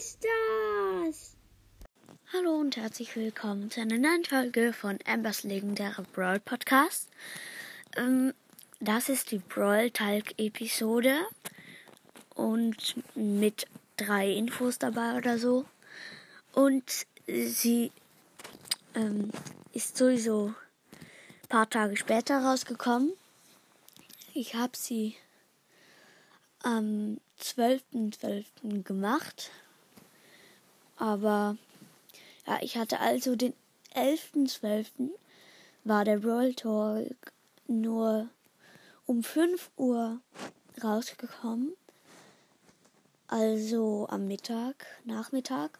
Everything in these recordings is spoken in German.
ist das? Hallo und herzlich willkommen zu einer neuen Folge von Ambers legendärer Brawl Podcast. Ähm, das ist die Brawl Talk Episode und mit drei Infos dabei oder so. Und sie ähm, ist sowieso ein paar Tage später rausgekommen. Ich habe sie am 12.12. gemacht. Aber ja, ich hatte also den 11.12. war der Roll Talk nur um 5 Uhr rausgekommen. Also am Mittag, Nachmittag.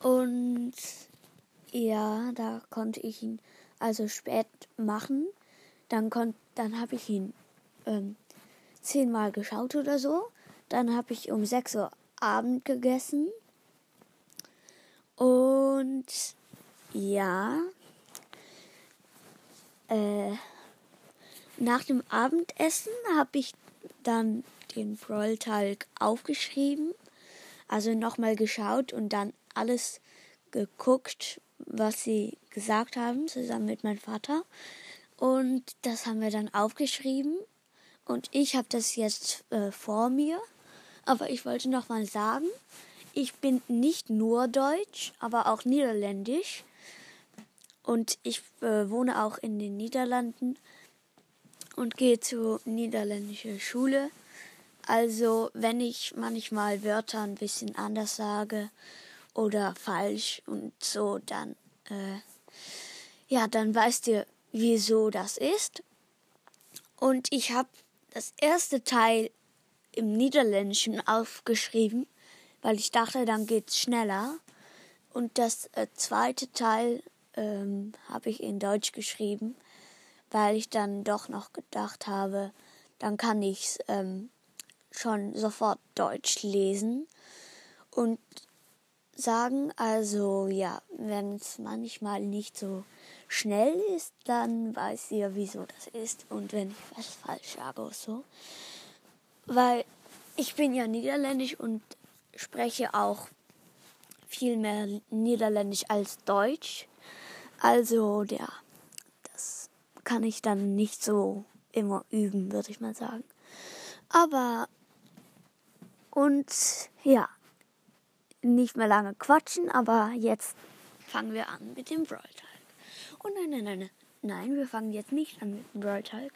Und ja, da konnte ich ihn also spät machen. Dann, kon dann habe ich ihn ähm, zehnmal geschaut oder so. Dann habe ich um 6 Uhr Abend gegessen. Und ja, äh, nach dem Abendessen habe ich dann den Brawl-Talk aufgeschrieben, also nochmal geschaut und dann alles geguckt, was sie gesagt haben, zusammen mit meinem Vater. Und das haben wir dann aufgeschrieben und ich habe das jetzt äh, vor mir. Aber ich wollte noch mal sagen, ich bin nicht nur Deutsch, aber auch Niederländisch. Und ich äh, wohne auch in den Niederlanden und gehe zur niederländischen Schule. Also wenn ich manchmal Wörter ein bisschen anders sage oder falsch und so, dann äh, ja, dann weißt ihr, wieso das ist. Und ich habe das erste Teil im Niederländischen aufgeschrieben, weil ich dachte, dann geht's schneller. Und das äh, zweite Teil ähm, habe ich in Deutsch geschrieben, weil ich dann doch noch gedacht habe, dann kann ich ähm, schon sofort Deutsch lesen und sagen. Also ja, wenn es manchmal nicht so schnell ist, dann weiß ihr, wieso das ist. Und wenn ich was falsch sage oder so. Weil ich bin ja niederländisch und spreche auch viel mehr niederländisch als Deutsch. Also, ja, das kann ich dann nicht so immer üben, würde ich mal sagen. Aber, und ja, nicht mehr lange quatschen, aber jetzt fangen wir an mit dem Brawl Oh nein, nein, nein, nein, wir fangen jetzt nicht an mit dem Brawl Talk.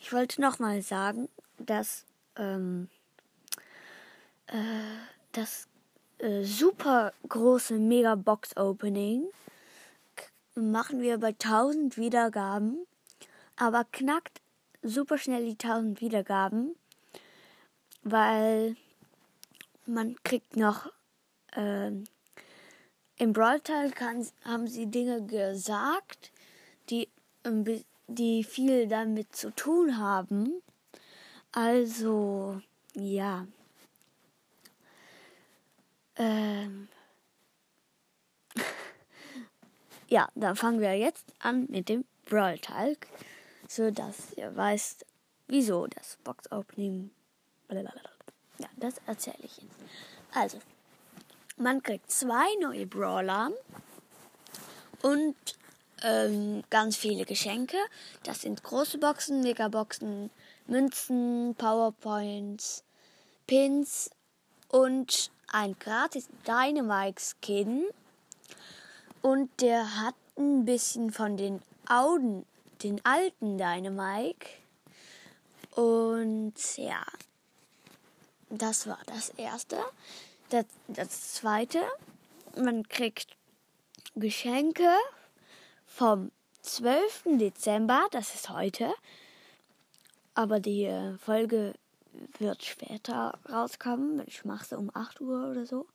Ich wollte nochmal sagen, dass ähm, äh, das äh, super große Mega Box Opening machen wir bei 1000 Wiedergaben, aber knackt super schnell die 1000 Wiedergaben, weil man kriegt noch ähm, im Brawl-Teil haben sie Dinge gesagt, die, die viel damit zu tun haben. Also, ja. Ähm. ja, dann fangen wir jetzt an mit dem Brawl Talk, so dass ihr weißt, wieso das Box Opening. Ja, das erzähle ich Ihnen. Also, man kriegt zwei neue Brawler und ähm, ganz viele Geschenke. Das sind große Boxen, Megaboxen, Münzen, Powerpoints, Pins und ein gratis Dynamite-Skin. Und der hat ein bisschen von den Auden, den alten Dynamite. Und ja, das war das erste. Das, das zweite, man kriegt Geschenke vom 12. Dezember, das ist heute, aber die äh, Folge wird später rauskommen. Ich mache sie um 8 Uhr oder so.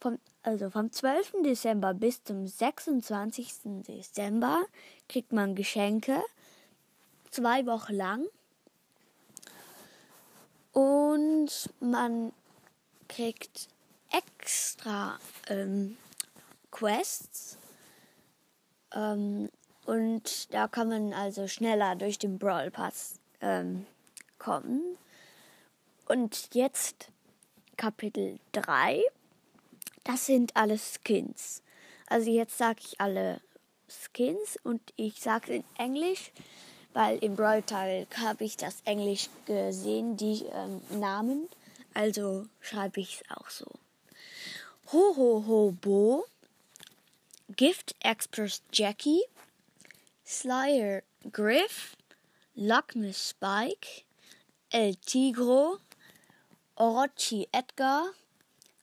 Vom, also vom 12. Dezember bis zum 26. Dezember kriegt man Geschenke. Zwei Wochen lang. Und man kriegt extra ähm, Quests. Ähm, und da kann man also schneller durch den Brawl Pass ähm, kommen. Und jetzt Kapitel 3. Das sind alles Skins. Also jetzt sage ich alle Skins und ich sage in Englisch, weil im Brawl Tag habe ich das Englisch gesehen, die ähm, Namen. Also schreibe ich es auch so. Ho Ho Ho Bo, Gift Express Jackie, Slayer Griff, Lockness Spike, El Tigro, Orochi Edgar,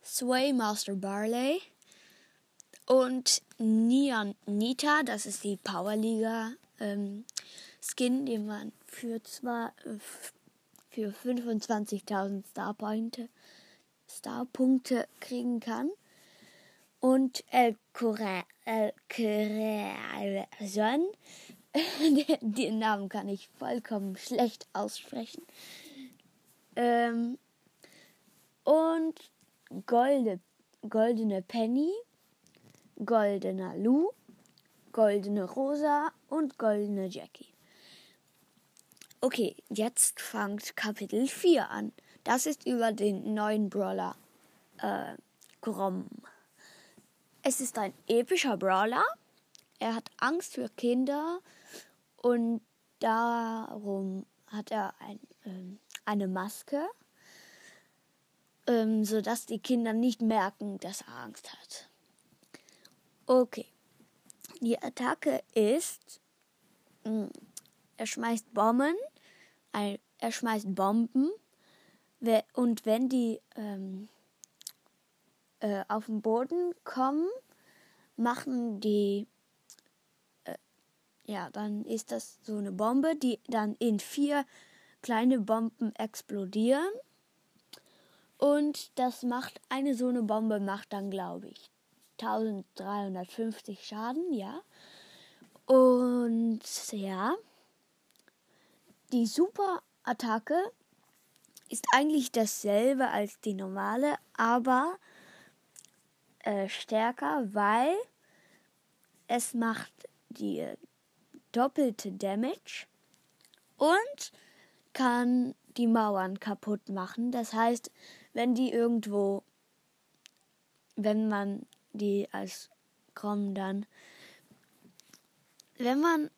Sway Master Barley und Nian Nita, das ist die Powerliga ähm, Skin, den man für zwar äh, für 25.000 Starpunkte kriegen kann. Und El Corazon, den Namen kann ich vollkommen schlecht aussprechen. Ähm, und Golde, Goldene Penny, Goldener Lou, Goldene Rosa und Goldene Jackie. Okay, jetzt fängt Kapitel 4 an. Das ist über den neuen Brawler äh, Grom. Es ist ein epischer Brawler. Er hat Angst für Kinder und darum hat er ein, ähm, eine Maske, ähm, sodass die Kinder nicht merken, dass er Angst hat. Okay. Die Attacke ist, mh, hm, er schmeißt Bomben, ein, er schmeißt Bomben und wenn die ähm, äh, auf den Boden kommen, machen die, äh, ja, dann ist das so eine Bombe, die dann in vier kleine Bomben explodieren. Und das macht, eine so eine Bombe macht dann, glaube ich, 1350 Schaden, ja. Und ja, die Superattacke ist eigentlich dasselbe als die normale, aber äh, stärker, weil es macht die doppelte Damage und kann die Mauern kaputt machen. Das heißt, wenn die irgendwo, wenn man die als Krom dann, wenn man,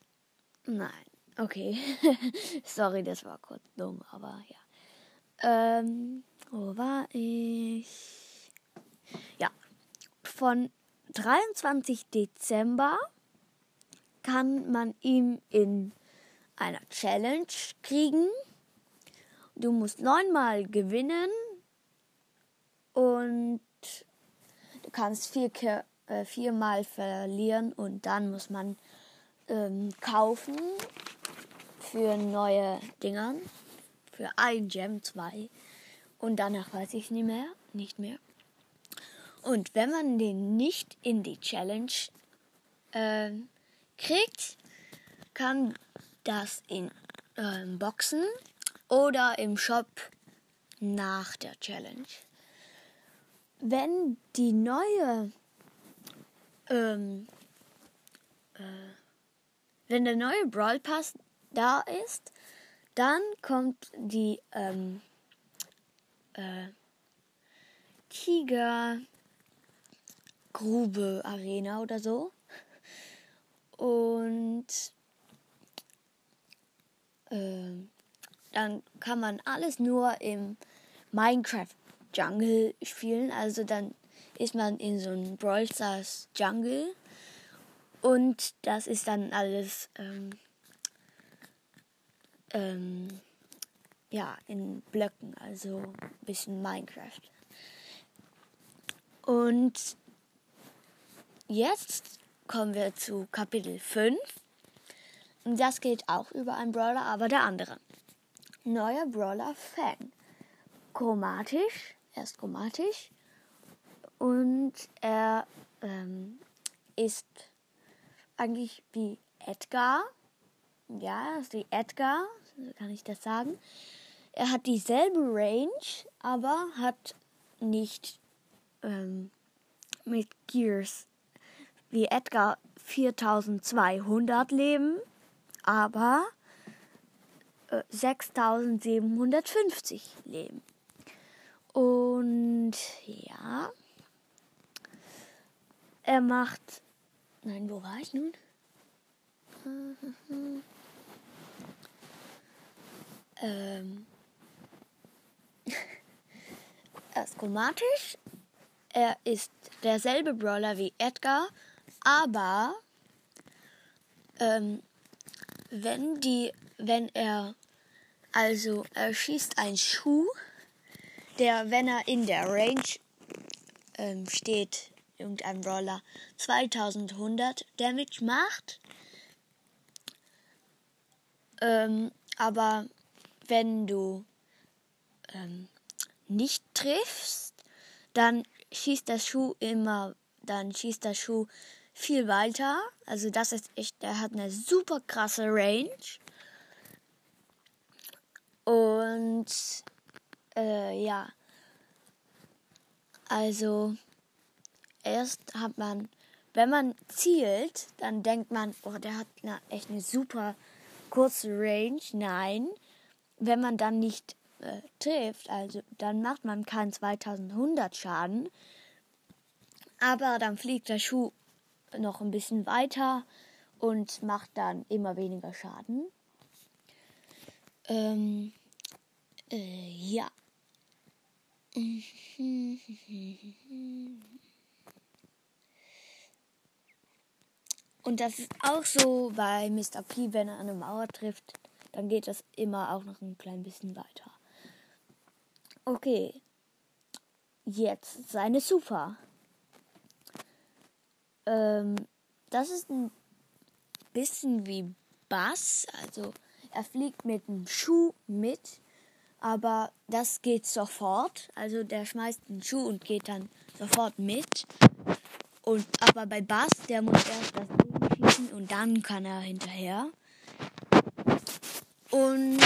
nein, okay, sorry, das war kurz dumm, aber ja. Ähm, wo war ich? Ja, von 23 Dezember kann man ihn in einer Challenge kriegen. Du musst neunmal gewinnen und du kannst vier, äh, viermal verlieren und dann muss man ähm, kaufen für neue Dinger für ein Gem, zwei. Und danach weiß ich nicht mehr, nicht mehr. Und wenn man den nicht in die Challenge äh, kriegt, kann das in äh, Boxen oder im Shop nach der Challenge. Wenn die neue, ähm, äh, wenn der neue Brawl Pass da ist, dann kommt die ähm, äh, Tigergrube Arena oder so. Und äh, dann kann man alles nur im Minecraft Jungle spielen. Also dann ist man in so einem Brawl Stars Jungle. Und das ist dann alles ähm, ähm, ja, in Blöcken, also ein bisschen Minecraft. Und jetzt kommen wir zu Kapitel 5. Und das geht auch über einen Brawler, aber der andere. Neuer Brawler Fang. Chromatisch, er ist chromatisch. Und er ähm, ist eigentlich wie Edgar. Ja, ist wie Edgar, kann ich das sagen. Er hat dieselbe Range, aber hat nicht ähm, mit Gears wie Edgar 4200 Leben, aber äh, 6750 Leben. Und ja, er macht. Nein, wo war ich nun? ähm. er ist chromatisch. Er ist derselbe Brawler wie Edgar, aber ähm, wenn die, wenn er, also er schießt einen Schuh, der, wenn er in der Range ähm, steht, irgendein Brawler, 2100 Damage macht. Ähm, aber wenn du ähm, nicht triffst, dann schießt der Schuh immer, dann schießt der Schuh viel weiter. Also das ist echt, der hat eine super krasse Range. Und äh, ja, also erst hat man, wenn man zielt, dann denkt man, oh, der hat eine, echt eine super kurze Range. Nein, wenn man dann nicht äh, trifft, also dann macht man keinen 2100 Schaden, aber dann fliegt der Schuh noch ein bisschen weiter und macht dann immer weniger Schaden. Ähm, äh, ja. Und das ist auch so bei Mr. P, wenn er eine Mauer trifft, dann geht das immer auch noch ein klein bisschen weiter. Okay. Jetzt seine Super. Ähm, das ist ein bisschen wie Bass. Also er fliegt mit dem Schuh mit, aber das geht sofort. Also der schmeißt den Schuh und geht dann sofort mit. Und aber bei Bass, der muss erst das Ding schießen und dann kann er hinterher. Und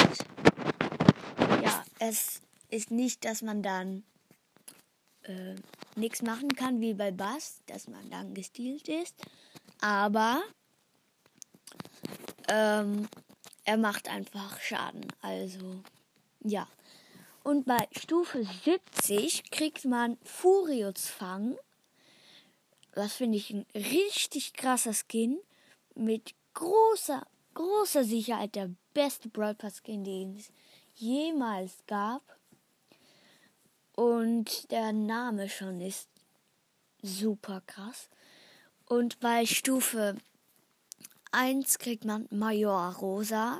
ja, es ist nicht, dass man dann äh, nichts machen kann wie bei Bass, dass man dann gestielt ist. Aber ähm, er macht einfach Schaden. Also ja. Und bei Stufe 70 kriegt man Furios Fang. Das finde ich ein richtig krasser Skin. Mit großer, großer Sicherheit der beste Brawl Pass Skin, den es jemals gab. Und der Name schon ist super krass. Und bei Stufe 1 kriegt man Major Rosa.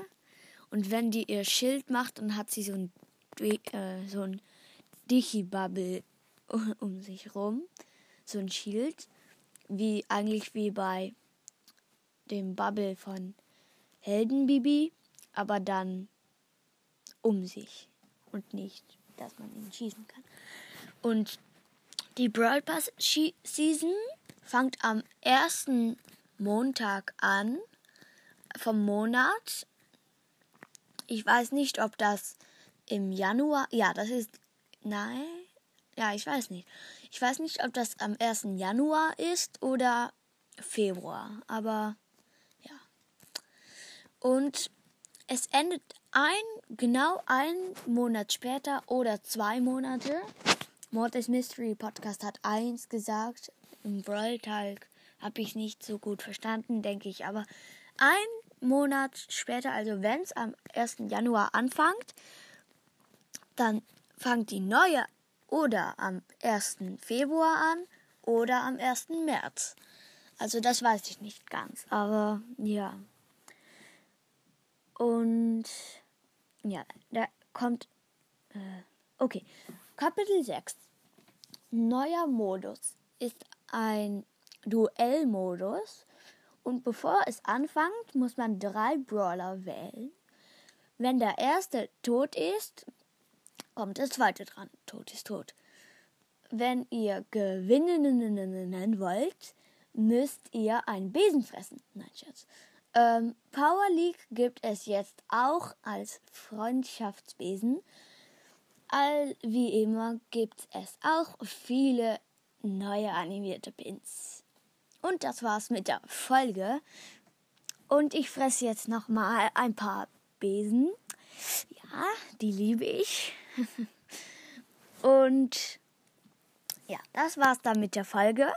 Und wenn die ihr Schild macht, dann hat sie so ein, äh, so ein Dichi-Bubble um sich rum. So ein Schild. Wie eigentlich wie bei dem Bubble von Heldenbibi, aber dann um sich und nicht dass man ihn schießen kann. Und die Brawl Pass Season fängt am ersten Montag an vom Monat. Ich weiß nicht, ob das im Januar. Ja, das ist. Nein. Ja, ich weiß nicht. Ich weiß nicht, ob das am 1. Januar ist oder Februar. Aber ja. Und es endet ein, genau einen Monat später oder zwei Monate. Mortis Mystery Podcast hat eins gesagt. Im Brawl Talk habe ich nicht so gut verstanden, denke ich. Aber ein Monat später, also wenn es am 1. Januar anfängt, dann fängt die neue oder am 1. Februar an oder am 1. März. Also das weiß ich nicht ganz, aber ja. Und ja, da kommt. Äh, okay. Kapitel 6. Neuer Modus ist ein Duellmodus. Und bevor es anfängt, muss man drei Brawler wählen. Wenn der erste tot ist, kommt der zweite dran. Tot ist tot. Wenn ihr gewinnen wollt, müsst ihr einen Besen fressen. Nein, Schatz. Ähm, Power League gibt es jetzt auch als Freundschaftsbesen. All wie immer gibt es auch viele neue animierte Pins. Und das war's mit der Folge. Und ich fresse jetzt noch mal ein paar Besen. Ja, die liebe ich. Und ja, das war's dann mit der Folge.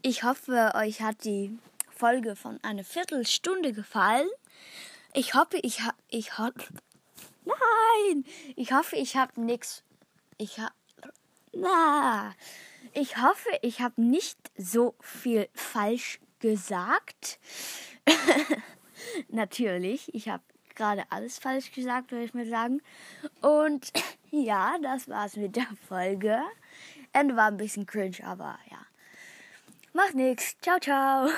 ich hoffe, euch hat die Folge von einer Viertelstunde gefallen. Ich hoffe, ich habe, ich habe, nein, ich hoffe, ich habe nichts, ich habe, na, ich hoffe, ich habe nicht so viel falsch gesagt. Natürlich, ich habe gerade alles falsch gesagt, würde ich mal sagen. Und ja, das war's mit der Folge. Ende war ein bisschen cringe, aber ja. Macht nichts. Ciao, ciao.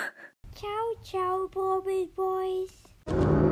Ciao, ciao, Bobby Boys.